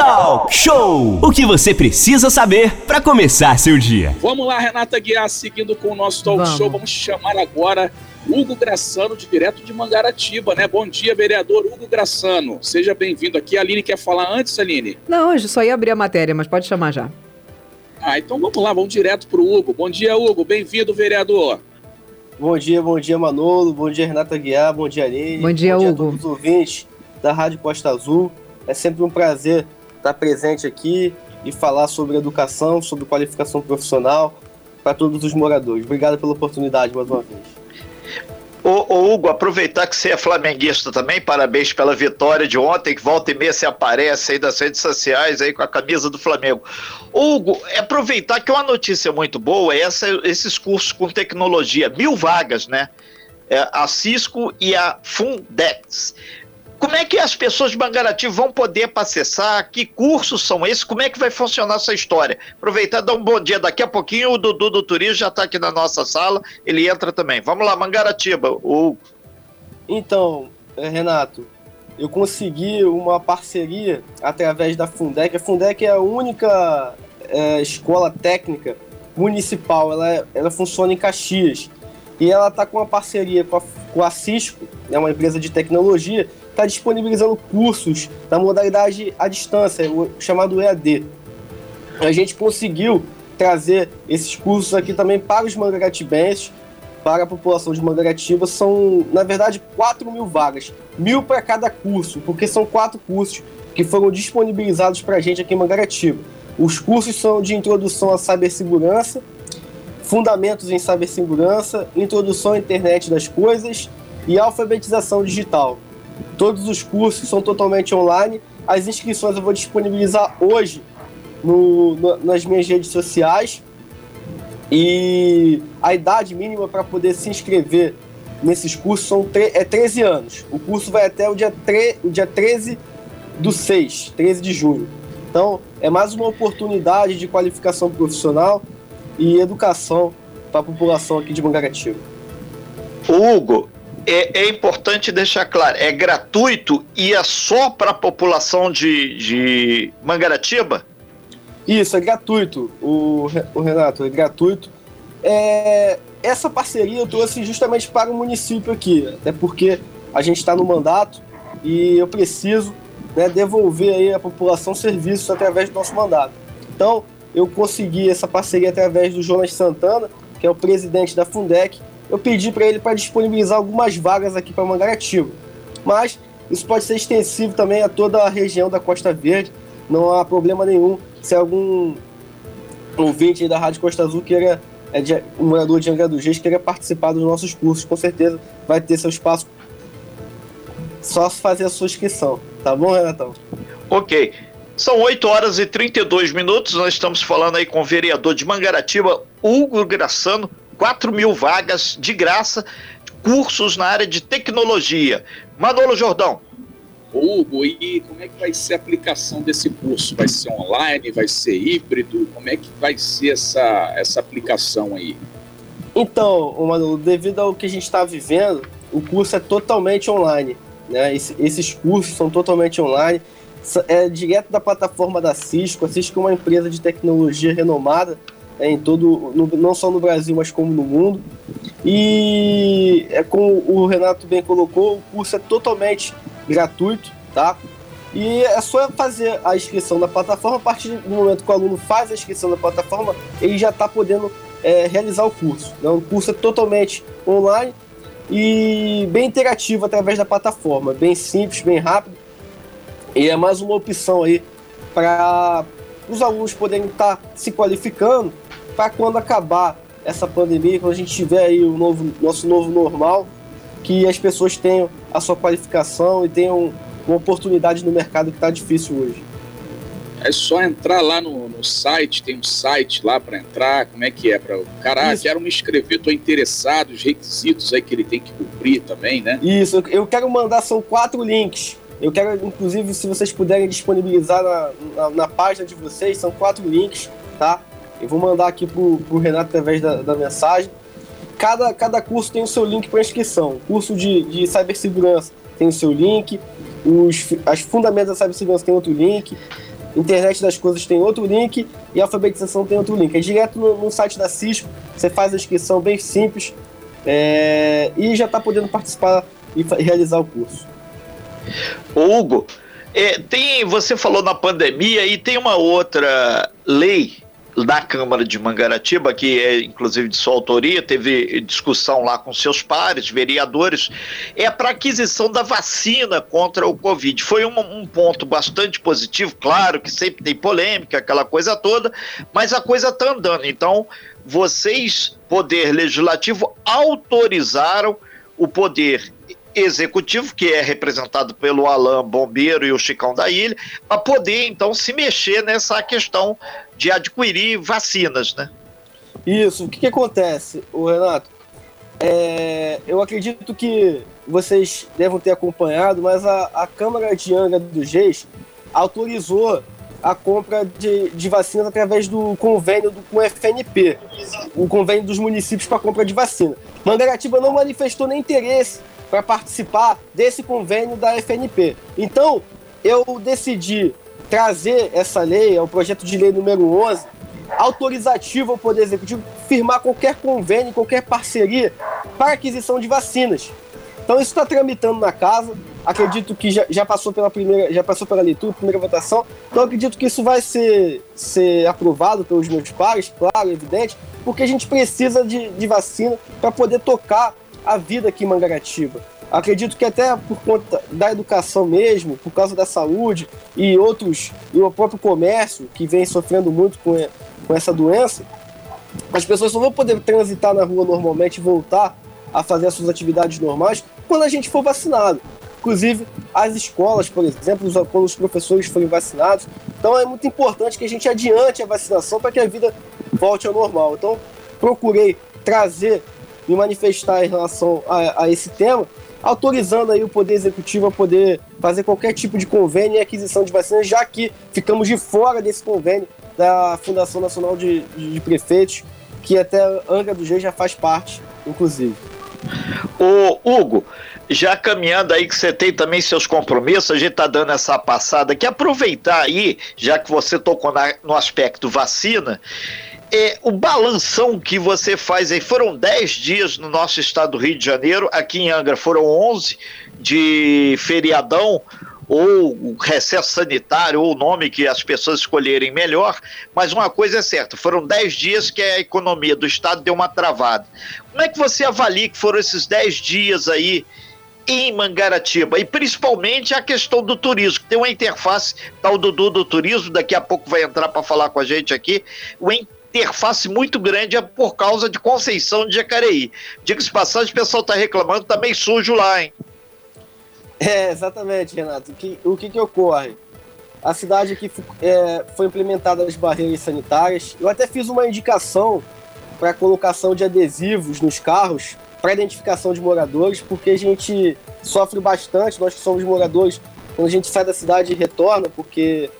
Talk Show! O que você precisa saber para começar seu dia. Vamos lá, Renata Guiar, seguindo com o nosso Talk Vamos. Show. Vamos chamar agora Hugo Graçano, de direto de Mangaratiba, né? Bom dia, vereador Hugo Graçano. Seja bem-vindo aqui. A Aline quer falar antes, Aline? Não, eu só ia abrir a matéria, mas pode chamar já. Ah, então vamos lá, vamos direto pro Hugo. Bom dia, Hugo. Bem-vindo, vereador. Bom dia, bom dia, Manolo. Bom dia, Renata Guiar. Bom dia, Aline. Bom dia, a Hugo. todos os ouvintes da Rádio Costa Azul. É sempre um prazer estar presente aqui e falar sobre educação, sobre qualificação profissional para todos os moradores. Obrigado pela oportunidade mais uma vez. Ô, ô, Hugo, aproveitar que você é flamenguista também, parabéns pela vitória de ontem, que volta e meia você aparece aí das redes sociais aí com a camisa do Flamengo. Hugo, é aproveitar que uma notícia muito boa é essa, esses cursos com tecnologia, mil vagas, né? É, a Cisco e a Fundex. Como é que as pessoas de Mangaratiba vão poder acessar? Que cursos são esses? Como é que vai funcionar essa história? Aproveitar dar um bom dia. Daqui a pouquinho o Dudu do Turismo já está aqui na nossa sala, ele entra também. Vamos lá, Mangaratiba. O Então, eh, Renato, eu consegui uma parceria através da Fundec. A Fundec é a única eh, escola técnica municipal, ela, é- ela funciona em Caxias. E ela está com uma parceria com a, com a Cisco, é uma empresa de tecnologia, está disponibilizando cursos na modalidade à distância, o chamado EAD. A gente conseguiu trazer esses cursos aqui também para os mangaratibenses, para a população de Mangaratiba são, na verdade, 4 mil vagas. Mil para cada curso, porque são quatro cursos que foram disponibilizados para a gente aqui em Mangaratiba. Os cursos são de introdução à cibersegurança, fundamentos em cibersegurança, introdução à internet das coisas e alfabetização digital. Todos os cursos são totalmente online. As inscrições eu vou disponibilizar hoje no- no- nas minhas redes sociais. E a idade mínima para poder se inscrever nesses cursos são é 13 anos. O curso vai até o dia, o dia 13 do 6, 13 de junho. Então, é mais uma oportunidade de qualificação profissional e educação para a população aqui de Mangaratiba. Hugo, é, é importante deixar claro, é gratuito e é só para a população de, de Mangaratiba? Isso, é gratuito, o, o Renato, é gratuito. É, essa parceria eu trouxe justamente para o município aqui, até porque a gente está no mandato e eu preciso né, devolver aí à população serviços através do nosso mandato. Então, eu consegui essa parceria através do Jonas Santana, que é o presidente da Fundec. Eu pedi para ele para disponibilizar algumas vagas aqui para Mangaratiba. Mas isso pode ser extensivo também a toda a região da Costa Verde, não há problema nenhum. Se algum ouvinte da Rádio Costa Azul queira, é de, um morador de Angra dos Reis queira participar dos nossos cursos, com certeza vai ter seu espaço. Só fazer a sua inscrição, tá bom, Renatão? Ok. São 8 horas e 32 minutos. Nós estamos falando aí com o vereador de Mangaratiba, Hugo Graçano. 4 mil vagas de graça, cursos na área de tecnologia. Manolo Jordão. Hugo, e como é que vai ser a aplicação desse curso? Vai ser online? Vai ser híbrido? Como é que vai ser essa, essa aplicação aí? Então, Manolo, devido ao que a gente está vivendo, o curso é totalmente online. Né? Esse- esses cursos são totalmente online. É direto da plataforma da Cisco. A Cisco é uma empresa de tecnologia renomada né, em todo, no- não só no Brasil, mas como no mundo. E é como o Renato bem colocou, o curso é totalmente gratuito, tá? E é só fazer a inscrição na plataforma. A partir do momento que o aluno faz a inscrição na plataforma, ele já está podendo é, realizar o curso. Né? O curso é totalmente online e bem interativo através da plataforma, bem simples, bem rápido. E é mais uma opção aí para os alunos poderem estar se qualificando para quando acabar essa pandemia, quando a gente tiver aí o novo, nosso novo normal, que as pessoas tenham a sua qualificação e tenham uma oportunidade no mercado que está difícil hoje. É só entrar lá no, no site, tem um site lá para entrar, como é que é? Para o cara, ah, Isso. quero me inscrever, estou interessado, os requisitos aí que ele tem que cumprir também, né? Isso, eu quero mandar, são quatro links. Eu quero, inclusive, se vocês puderem disponibilizar na, na, na página de vocês, são quatro links, tá? Eu vou mandar aqui pro, pro Renato através da, da mensagem. Cada, cada curso tem o seu link para inscrição. O curso de, de cibersegurança tem o seu link, os, as fundamentos da cibersegurança tem outro link. Internet das Coisas tem outro link e alfabetização tem outro link. É direto no, no site da Cisco, você faz a inscrição bem simples é, e já está podendo participar e realizar o curso. Hugo, é, tem, você falou na pandemia e tem uma outra lei da Câmara de Mangaratiba, que é inclusive de sua autoria, teve discussão lá com seus pares, vereadores, é para aquisição da vacina contra o Covid. Foi um, um, ponto bastante positivo, claro que sempre tem polêmica, aquela coisa toda, mas a coisa está andando. Então, vocês, Poder Legislativo, autorizaram o Poder executivo, que é representado pelo Alain Bombeiro e o Chicão da Ilha, para poder então se mexer nessa questão de adquirir vacinas, né? Isso. O que, que acontece, o Renato? É, eu acredito que vocês devem ter acompanhado, mas a, a Câmara de Angra dos Reis autorizou a compra de, de vacinas através do convênio do, com o FNP, o convênio dos municípios para compra de vacina. Mangaratiba não manifestou nem interesse para participar desse convênio da FNP. Então, eu decidi trazer essa lei, é o projeto de lei número 11, autorizativo ao Poder Executivo firmar qualquer convênio, qualquer parceria para aquisição de vacinas. Então isso está tramitando na casa. Acredito que já, já, passou pela primeira, já passou pela leitura, primeira votação. Então acredito que isso vai ser, ser aprovado pelos meus pares, claro, evidente, porque a gente precisa de, de vacina para poder tocar a vida aqui em Mangaratiba. Acredito que até por conta da educação mesmo, por causa da saúde e outros, e o próprio comércio que vem sofrendo muito com, com essa doença, as pessoas só vão poder transitar na rua normalmente e voltar a fazer as suas atividades normais quando a gente for vacinado. Inclusive, as escolas, por exemplo, quando os professores forem vacinados. Então, é muito importante que a gente adiante a vacinação para que a vida volte ao normal. Então, procurei trazer me manifestar em relação a, a, esse tema, autorizando aí o Poder Executivo a poder fazer qualquer tipo de convênio e aquisição de vacinas, já que ficamos de fora desse convênio da Fundação Nacional de, de, Prefeitos, que até Angra do Reis já faz parte, inclusive. O Hugo, já caminhando aí que você tem também seus compromissos, a gente tá dando essa passada aqui, aproveitar aí, já que você tocou na, no aspecto vacina, é, o balanção que você faz aí, foram 10 dias no nosso estado do Rio de Janeiro, aqui em Angra foram 11 de feriadão, ou recesso sanitário, ou o nome que as pessoas escolherem melhor, mas uma coisa é certa, foram 10 dias que a economia do estado deu uma travada. Como é que você avalia que foram esses 10 dias aí em Mangaratiba e principalmente a questão do turismo. Tem uma interface, tá o Dudu do turismo, daqui a pouco vai entrar para falar com a gente aqui, o interface muito grande é por causa de Conceição de Jacareí. Diga-se passagem, o pessoal está reclamando, tá meio sujo lá, hein? É, exatamente, Renato. O que, o que, que ocorre? A cidade aqui é, foi implementada as barreiras sanitárias. Eu até fiz uma indicação para colocação de adesivos nos carros para identificação de moradores, porque a gente sofre bastante, nós que somos moradores, quando a gente sai da cidade e retorna, porque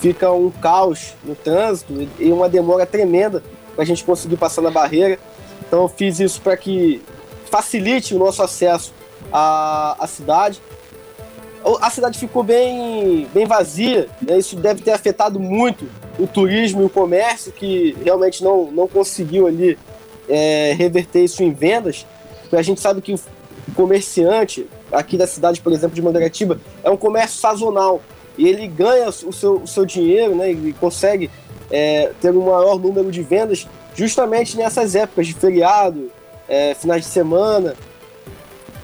fica um caos no trânsito e uma demora tremenda para a gente conseguir passar na barreira. Então eu fiz isso para que facilite o nosso acesso à, à cidade. A cidade ficou bem, bem vazia, né? isso deve ter afetado muito o turismo e o comércio, que realmente não, não conseguiu ali é, reverter isso em vendas. A gente sabe que o comerciante aqui da cidade, por exemplo, de Mangaratiba, é um comércio sazonal e ele ganha o seu, o seu dinheiro, né? E consegue é, ter um maior número de vendas justamente nessas épocas de feriado, é, finais de semana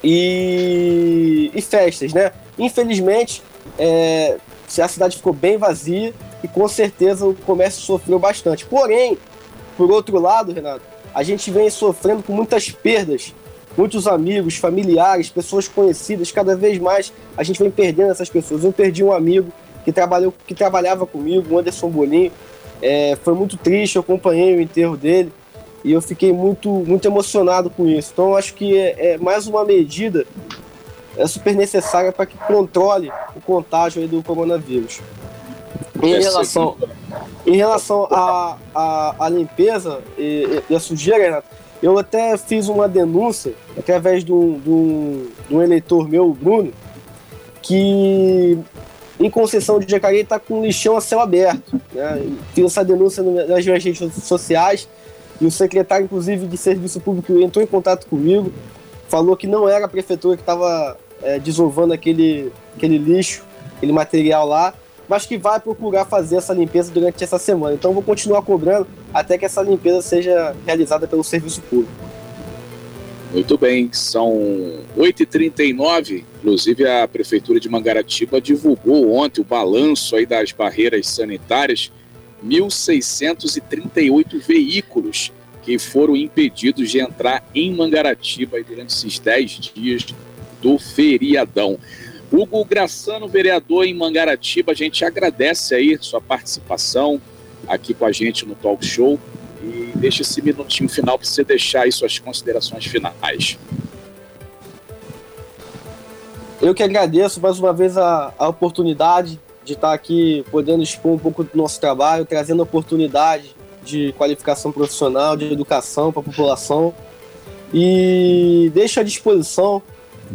e, e festas, né? Infelizmente, é, a cidade ficou bem vazia e com certeza o comércio sofreu bastante. Porém, por outro lado, Renato, a gente vem sofrendo com muitas perdas muitos amigos, familiares, pessoas conhecidas, cada vez mais a gente vem perdendo essas pessoas. Eu perdi um amigo que, trabalhou, que trabalhava comigo, o Anderson Bolinho. É, foi muito triste, eu acompanhei o enterro dele e eu fiquei muito, muito emocionado com isso. Então eu acho que é, é mais uma medida é super necessária para que controle o contágio do coronavírus. Em relação, em relação à a, a, a, limpeza e, e a sujeira, Renato, eu até fiz uma denúncia através de um, de um, de um eleitor meu, Bruno, que em Conceição de Jacareí está com lixão a céu aberto. Né? Tem essa denúncia nas minhas redes sociais e o secretário, inclusive, de Serviço Público entrou em contato comigo, falou que não era a prefeitura que estava é, desovando aquele, aquele lixo, aquele material lá, mas que vai procurar fazer essa limpeza durante essa semana. Então vou continuar cobrando até que essa limpeza seja realizada pelo Serviço Público. Muito bem, são 8h39, inclusive a Prefeitura de Mangaratiba divulgou ontem o balanço aí das barreiras sanitárias, 1.638 veículos que foram impedidos de entrar em Mangaratiba durante esses 10 dias do feriadão. Hugo Graçano, vereador em Mangaratiba, a gente agradece aí sua participação aqui com a gente no Talk Show e deixa esse minutinho final para você deixar aí suas considerações finais. Eu que agradeço mais uma vez a, a oportunidade de estar aqui podendo expor um pouco do nosso trabalho, trazendo oportunidade de qualificação profissional, de educação para a população. E deixo à disposição,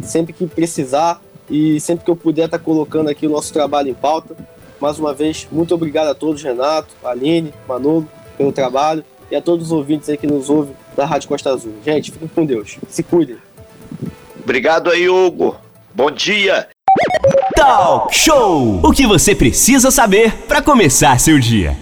sempre que precisar e sempre que eu puder estar colocando aqui o nosso trabalho em pauta. Mais uma vez, muito obrigado a todos, Renato, Aline, Manolo, pelo trabalho e a todos os ouvintes aí que nos ouvem da Rádio Costa Azul. Gente, fiquem com Deus. Se cuidem. Obrigado aí, Hugo. Bom dia. Talk Show! O que você precisa saber para começar seu dia.